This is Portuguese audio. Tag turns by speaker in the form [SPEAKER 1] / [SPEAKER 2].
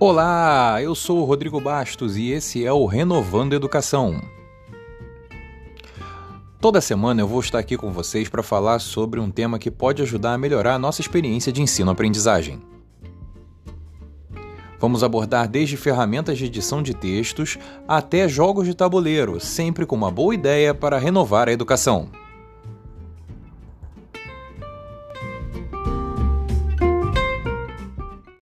[SPEAKER 1] Olá, eu sou o Rodrigo Bastos e esse é o Renovando Educação. Toda semana eu vou estar aqui com vocês para falar sobre um tema que pode ajudar a melhorar a nossa experiência de ensino-aprendizagem. Vamos abordar desde ferramentas de edição de textos até jogos de tabuleiro, sempre com uma boa ideia para renovar a educação.